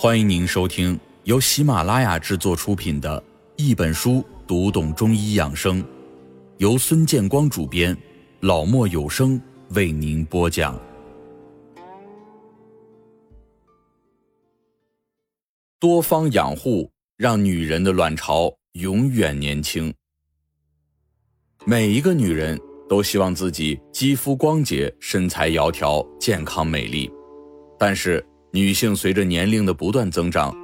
欢迎您收听由喜马拉雅制作出品的《一本书读懂中医养生》，由孙建光主编，老莫有声为您播讲。多方养护，让女人的卵巢永远年轻。每一个女人都希望自己肌肤光洁、身材窈窕、健康美丽，但是。女性随着年龄的不断增长，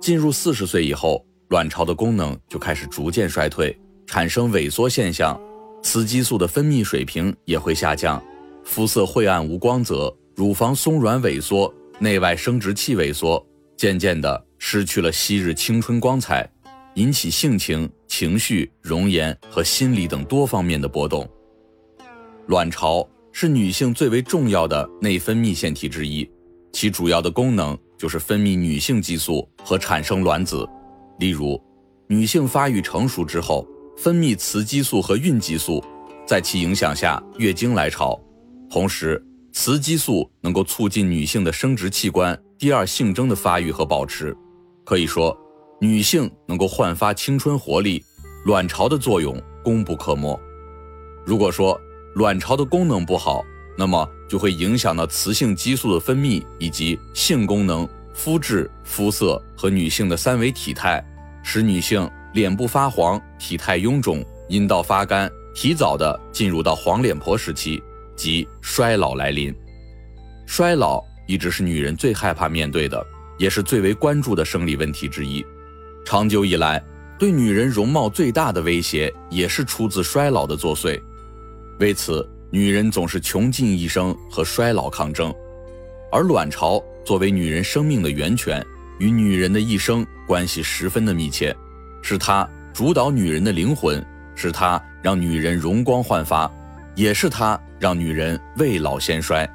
进入四十岁以后，卵巢的功能就开始逐渐衰退，产生萎缩现象，雌激素的分泌水平也会下降，肤色晦暗无光泽，乳房松软萎缩，内外生殖器萎缩，渐渐的失去了昔日青春光彩，引起性情、情绪、容颜和心理等多方面的波动。卵巢是女性最为重要的内分泌腺体之一。其主要的功能就是分泌女性激素和产生卵子，例如，女性发育成熟之后，分泌雌激素和孕激素，在其影响下，月经来潮。同时，雌激素能够促进女性的生殖器官第二性征的发育和保持。可以说，女性能够焕发青春活力，卵巢的作用功不可没。如果说卵巢的功能不好，那么就会影响到雌性激素的分泌以及性功能、肤质、肤色和女性的三维体态，使女性脸部发黄、体态臃肿、阴道发干，提早的进入到黄脸婆时期，即衰老来临。衰老一直是女人最害怕面对的，也是最为关注的生理问题之一。长久以来，对女人容貌最大的威胁也是出自衰老的作祟。为此。女人总是穷尽一生和衰老抗争，而卵巢作为女人生命的源泉，与女人的一生关系十分的密切，是它主导女人的灵魂，是它让女人容光焕发，也是它让女人未老先衰。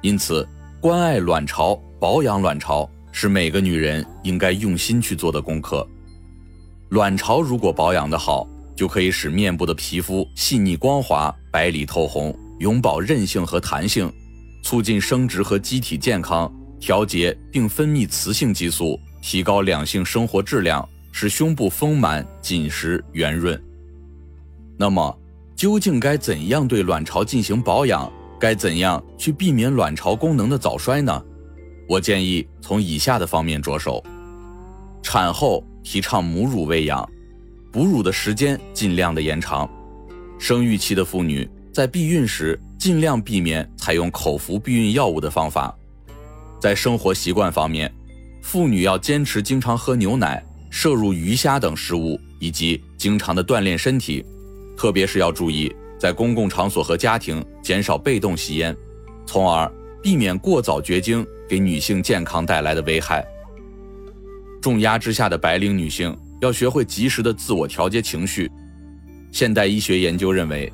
因此，关爱卵巢、保养卵巢是每个女人应该用心去做的功课。卵巢如果保养得好，就可以使面部的皮肤细腻光滑、白里透红，永葆韧性和弹性，促进生殖和机体健康，调节并分泌雌性激素，提高两性生活质量，使胸部丰满、紧实、圆润。那么，究竟该怎样对卵巢进行保养？该怎样去避免卵巢功能的早衰呢？我建议从以下的方面着手：产后提倡母乳喂养。哺乳的时间尽量的延长，生育期的妇女在避孕时尽量避免采用口服避孕药物的方法。在生活习惯方面，妇女要坚持经常喝牛奶、摄入鱼虾等食物，以及经常的锻炼身体，特别是要注意在公共场所和家庭减少被动吸烟，从而避免过早绝经给女性健康带来的危害。重压之下的白领女性。要学会及时的自我调节情绪。现代医学研究认为，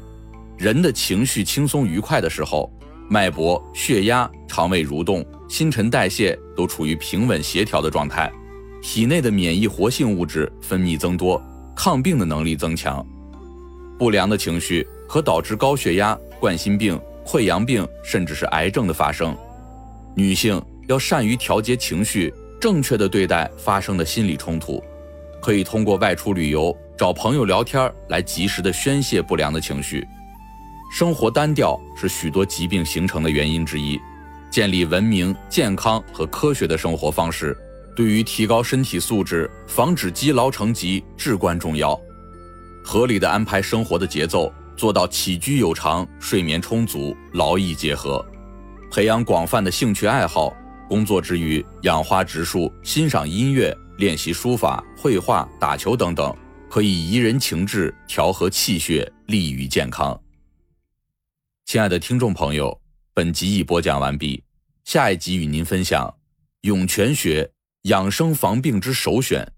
人的情绪轻松愉快的时候，脉搏、血压、肠胃蠕动、新陈代谢都处于平稳协调的状态，体内的免疫活性物质分泌增多，抗病的能力增强。不良的情绪可导致高血压、冠心病、溃疡病，甚至是癌症的发生。女性要善于调节情绪，正确的对待发生的心理冲突。可以通过外出旅游、找朋友聊天来及时的宣泄不良的情绪。生活单调是许多疾病形成的原因之一。建立文明、健康和科学的生活方式，对于提高身体素质、防止积劳成疾至关重要。合理的安排生活的节奏，做到起居有常、睡眠充足、劳逸结合。培养广泛的兴趣爱好，工作之余养花植树、欣赏音乐。练习书法、绘画、打球等等，可以怡人情志、调和气血、利于健康。亲爱的听众朋友，本集已播讲完毕，下一集与您分享涌泉穴养生防病之首选。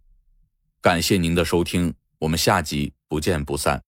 感谢您的收听，我们下集不见不散。